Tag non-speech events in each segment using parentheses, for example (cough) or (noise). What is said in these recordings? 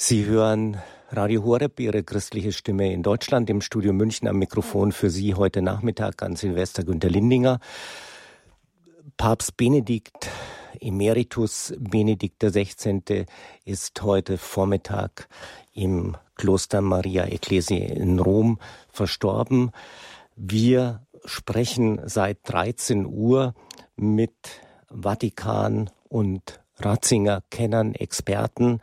Sie hören Radio Horeb, Ihre christliche Stimme in Deutschland, im Studio München am Mikrofon für Sie heute Nachmittag an Silvester Günter Lindinger. Papst Benedikt, Emeritus Benedikt XVI. ist heute Vormittag im Kloster Maria Ecclesiae in Rom verstorben. Wir sprechen seit 13 Uhr mit Vatikan und Ratzinger Kennern, Experten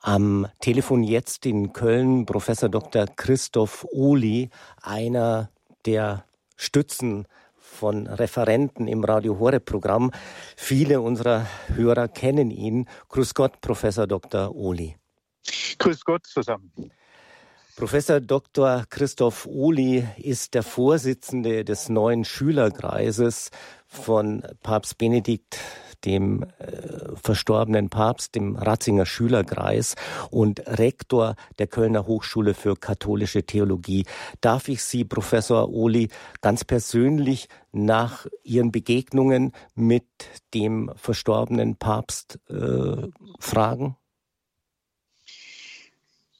am Telefon jetzt in Köln Professor Dr. Christoph Ohli, einer der Stützen von Referenten im Radio Hore Programm. Viele unserer Hörer kennen ihn. Grüß Gott, Professor Dr. Ohli. Grüß Gott zusammen. Professor Dr. Christoph Ohli ist der Vorsitzende des neuen Schülerkreises von Papst Benedikt dem äh, verstorbenen Papst, dem Ratzinger Schülerkreis und Rektor der Kölner Hochschule für katholische Theologie. Darf ich Sie, Professor Ohli, ganz persönlich nach Ihren Begegnungen mit dem verstorbenen Papst äh, fragen?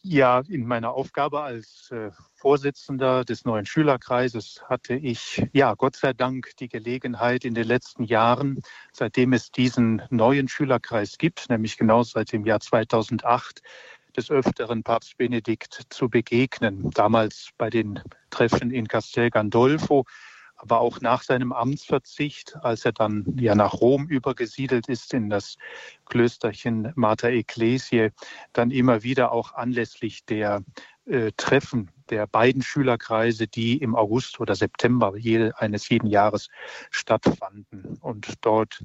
Ja, in meiner Aufgabe als äh, Vorsitzender des neuen Schülerkreises hatte ich, ja, Gott sei Dank die Gelegenheit in den letzten Jahren, seitdem es diesen neuen Schülerkreis gibt, nämlich genau seit dem Jahr 2008, des Öfteren Papst Benedikt zu begegnen. Damals bei den Treffen in Castel Gandolfo, aber auch nach seinem Amtsverzicht, als er dann ja nach Rom übergesiedelt ist in das Klösterchen Mater Ecclesiae, dann immer wieder auch anlässlich der äh, Treffen der beiden Schülerkreise, die im August oder September jede, eines jeden Jahres stattfanden. Und dort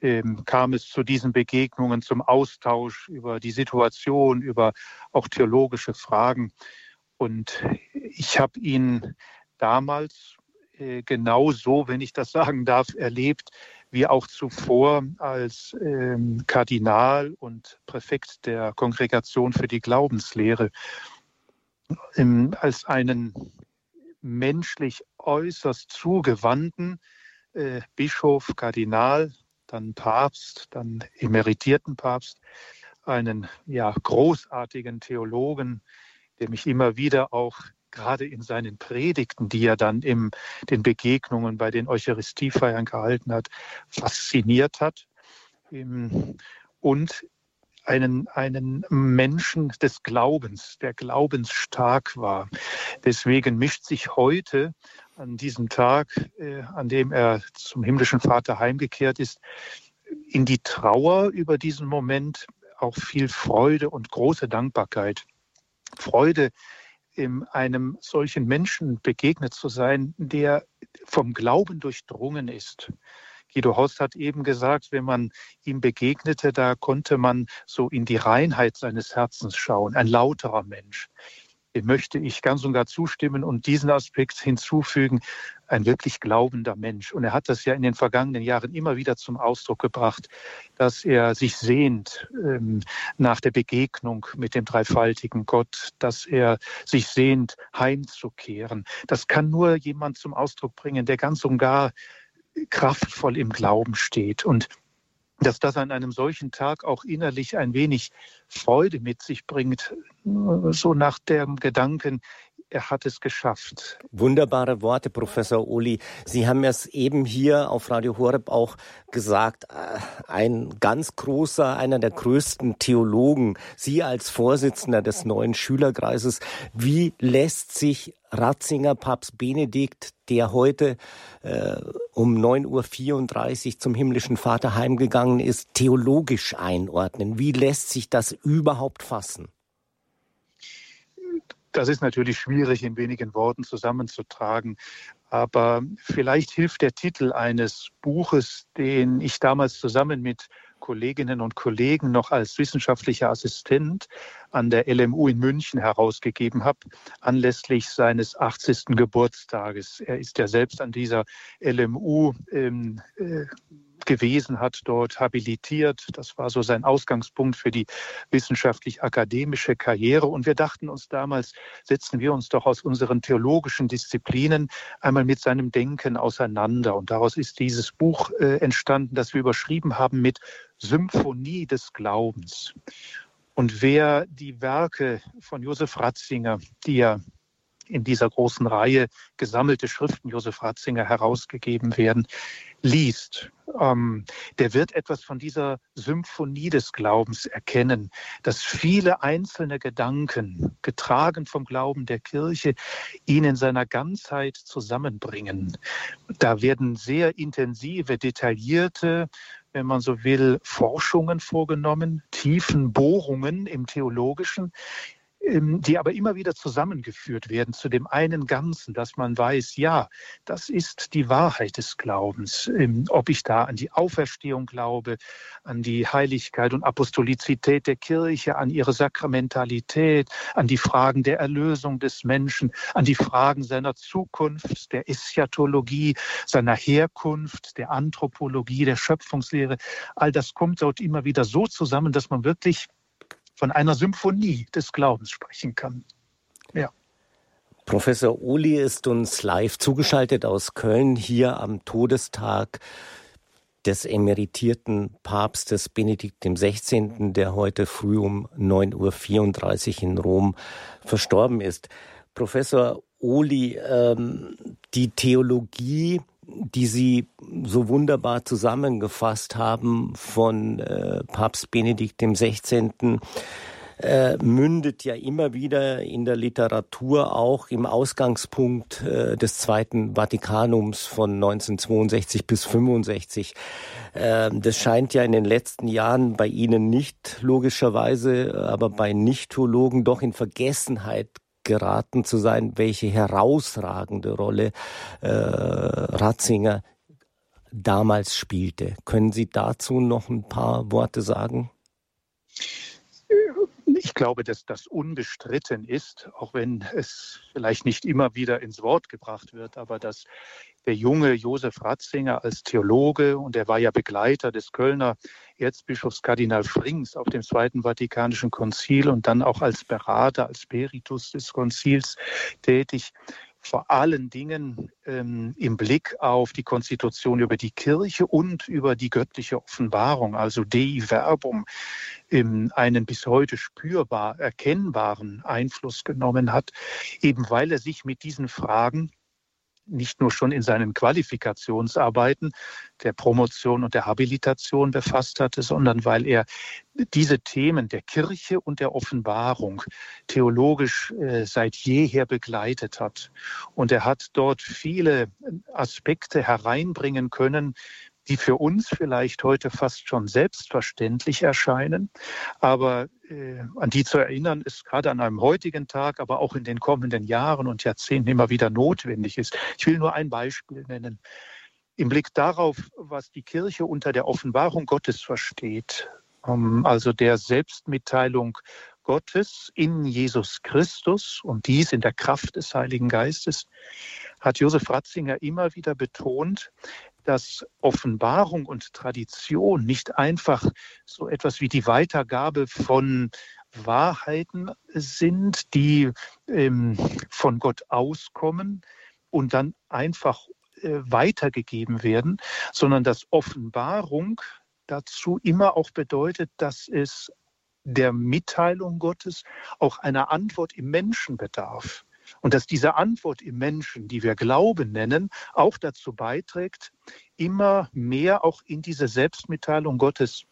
ähm, kam es zu diesen Begegnungen, zum Austausch über die Situation, über auch theologische Fragen. Und ich habe ihn damals äh, genau wenn ich das sagen darf, erlebt, wie auch zuvor als ähm, Kardinal und Präfekt der Kongregation für die Glaubenslehre, ähm, als einen menschlich äußerst zugewandten äh, Bischof, Kardinal, dann Papst, dann emeritierten Papst, einen ja großartigen Theologen, der mich immer wieder auch gerade in seinen Predigten, die er dann in den Begegnungen bei den Eucharistiefeiern gehalten hat, fasziniert hat. Und einen, einen Menschen des Glaubens, der glaubensstark war. Deswegen mischt sich heute an diesem Tag, äh, an dem er zum himmlischen Vater heimgekehrt ist, in die Trauer über diesen Moment auch viel Freude und große Dankbarkeit. Freude in einem solchen Menschen begegnet zu sein, der vom Glauben durchdrungen ist. Guido Horst hat eben gesagt, wenn man ihm begegnete, da konnte man so in die Reinheit seines Herzens schauen, ein lauterer Mensch. Dem möchte ich ganz und gar zustimmen und diesen Aspekt hinzufügen, ein wirklich glaubender Mensch. Und er hat das ja in den vergangenen Jahren immer wieder zum Ausdruck gebracht, dass er sich sehnt ähm, nach der Begegnung mit dem dreifaltigen Gott, dass er sich sehnt, heimzukehren. Das kann nur jemand zum Ausdruck bringen, der ganz und gar kraftvoll im Glauben steht und dass das an einem solchen Tag auch innerlich ein wenig Freude mit sich bringt, so nach dem Gedanken, er hat es geschafft. Wunderbare Worte, Professor Uli. Sie haben es eben hier auf Radio Horeb auch gesagt, äh, ein ganz großer, einer der größten Theologen, Sie als Vorsitzender des neuen Schülerkreises. Wie lässt sich Ratzinger Papst Benedikt, der heute äh, um 9.34 Uhr zum himmlischen Vater heimgegangen ist, theologisch einordnen? Wie lässt sich das überhaupt fassen? Das ist natürlich schwierig in wenigen Worten zusammenzutragen. Aber vielleicht hilft der Titel eines Buches, den ich damals zusammen mit Kolleginnen und Kollegen noch als wissenschaftlicher Assistent an der LMU in München herausgegeben habe, anlässlich seines 80. Geburtstages. Er ist ja selbst an dieser LMU ähm, äh, gewesen, hat dort habilitiert. Das war so sein Ausgangspunkt für die wissenschaftlich-akademische Karriere. Und wir dachten uns damals, setzen wir uns doch aus unseren theologischen Disziplinen einmal mit seinem Denken auseinander. Und daraus ist dieses Buch äh, entstanden, das wir überschrieben haben mit Symphonie des Glaubens. Und wer die Werke von Josef Ratzinger, die ja in dieser großen Reihe gesammelte Schriften Josef Ratzinger herausgegeben werden, liest, ähm, der wird etwas von dieser Symphonie des Glaubens erkennen, dass viele einzelne Gedanken, getragen vom Glauben der Kirche, ihn in seiner Ganzheit zusammenbringen. Da werden sehr intensive, detaillierte, wenn man so will, Forschungen vorgenommen, tiefen Bohrungen im Theologischen, die aber immer wieder zusammengeführt werden zu dem einen Ganzen, dass man weiß, ja, das ist die Wahrheit des Glaubens. Ähm, ob ich da an die Auferstehung glaube, an die Heiligkeit und Apostolizität der Kirche, an ihre Sakramentalität, an die Fragen der Erlösung des Menschen, an die Fragen seiner Zukunft, der Eschatologie, seiner Herkunft, der Anthropologie, der Schöpfungslehre, all das kommt dort immer wieder so zusammen, dass man wirklich von einer Symphonie des Glaubens sprechen kann. Ja. Professor Uli ist uns live zugeschaltet aus Köln hier am Todestag des emeritierten Papstes Benedikt XVI., der heute früh um 9.34 Uhr in Rom verstorben ist. Professor Uli, ähm, die Theologie die Sie so wunderbar zusammengefasst haben von äh, Papst Benedikt dem 16. Äh, mündet ja immer wieder in der Literatur auch im Ausgangspunkt äh, des Zweiten Vatikanums von 1962 bis 65. Äh, das scheint ja in den letzten Jahren bei Ihnen nicht logischerweise, aber bei Nichtologen doch in Vergessenheit geraten zu sein, welche herausragende Rolle äh, Ratzinger damals spielte. Können Sie dazu noch ein paar Worte sagen? Ich glaube, dass das unbestritten ist, auch wenn es vielleicht nicht immer wieder ins Wort gebracht wird, aber dass der junge Josef Ratzinger als Theologe und er war ja Begleiter des Kölner Erzbischofs Kardinal Frings auf dem Zweiten Vatikanischen Konzil und dann auch als Berater, als Spiritus des Konzils tätig vor allen Dingen ähm, im Blick auf die Konstitution über die Kirche und über die göttliche Offenbarung, also Dei Verbum, ähm, einen bis heute spürbar erkennbaren Einfluss genommen hat, eben weil er sich mit diesen Fragen nicht nur schon in seinen Qualifikationsarbeiten der Promotion und der Habilitation befasst hatte, sondern weil er diese Themen der Kirche und der Offenbarung theologisch äh, seit jeher begleitet hat. Und er hat dort viele Aspekte hereinbringen können, die für uns vielleicht heute fast schon selbstverständlich erscheinen, aber äh, an die zu erinnern, ist gerade an einem heutigen Tag, aber auch in den kommenden Jahren und Jahrzehnten immer wieder notwendig ist. Ich will nur ein Beispiel nennen. Im Blick darauf, was die Kirche unter der Offenbarung Gottes versteht, ähm, also der Selbstmitteilung Gottes in Jesus Christus und dies in der Kraft des Heiligen Geistes, hat Josef Ratzinger immer wieder betont, dass Offenbarung und Tradition nicht einfach so etwas wie die Weitergabe von Wahrheiten sind, die ähm, von Gott auskommen und dann einfach äh, weitergegeben werden, sondern dass Offenbarung dazu immer auch bedeutet, dass es der Mitteilung Gottes auch einer Antwort im Menschen bedarf. Und dass diese Antwort im Menschen, die wir Glauben nennen, auch dazu beiträgt, immer mehr auch in diese Selbstmitteilung Gottes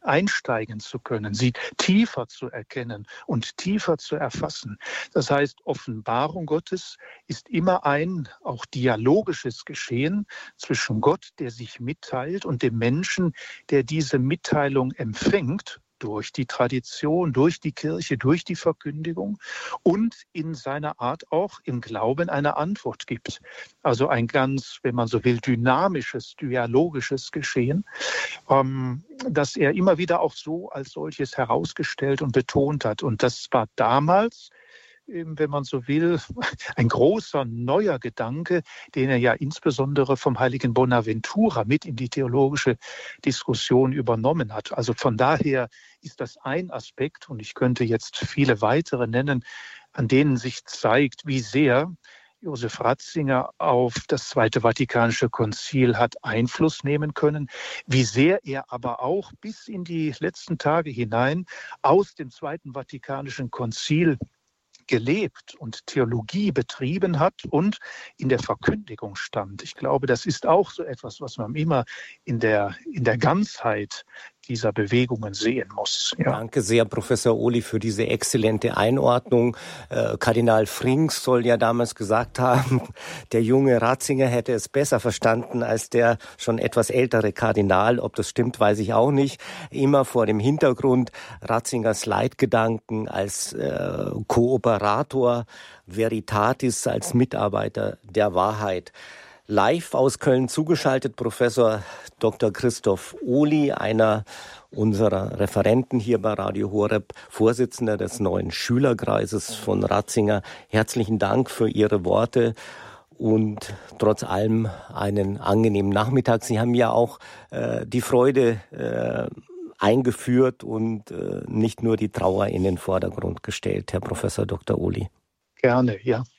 einsteigen zu können, sie tiefer zu erkennen und tiefer zu erfassen. Das heißt, Offenbarung Gottes ist immer ein auch dialogisches Geschehen zwischen Gott, der sich mitteilt, und dem Menschen, der diese Mitteilung empfängt durch die Tradition, durch die Kirche, durch die Verkündigung und in seiner Art auch im Glauben eine Antwort gibt. Also ein ganz, wenn man so will, dynamisches, dialogisches Geschehen, ähm, das er immer wieder auch so als solches herausgestellt und betont hat. Und das war damals wenn man so will, (laughs) ein großer neuer Gedanke, den er ja insbesondere vom heiligen Bonaventura mit in die theologische Diskussion übernommen hat. Also von daher ist das ein Aspekt, und ich könnte jetzt viele weitere nennen, an denen sich zeigt, wie sehr Josef Ratzinger auf das Zweite Vatikanische Konzil hat Einfluss nehmen können, wie sehr er aber auch bis in die letzten Tage hinein aus dem Zweiten Vatikanischen Konzil gelebt und Theologie betrieben hat und in der Verkündigung stand. Ich glaube, das ist auch so etwas, was man immer in der, in der Ganzheit dieser Bewegungen sehen muss. Ja. Danke sehr, Professor Ohli, für diese exzellente Einordnung. Äh, Kardinal Frings soll ja damals gesagt haben, (laughs) der junge Ratzinger hätte es besser verstanden als der schon etwas ältere Kardinal. Ob das stimmt, weiß ich auch nicht. Immer vor dem Hintergrund Ratzingers Leitgedanken als äh, Kooperator, Veritatis als Mitarbeiter der Wahrheit. Live aus Köln zugeschaltet Professor Dr. Christoph Ohli, einer unserer Referenten hier bei Radio Horeb, Vorsitzender des neuen Schülerkreises von Ratzinger. Herzlichen Dank für Ihre Worte und trotz allem einen angenehmen Nachmittag. Sie haben ja auch äh, die Freude äh, eingeführt und äh, nicht nur die Trauer in den Vordergrund gestellt, Herr Professor Dr. Ohli. Gerne, ja.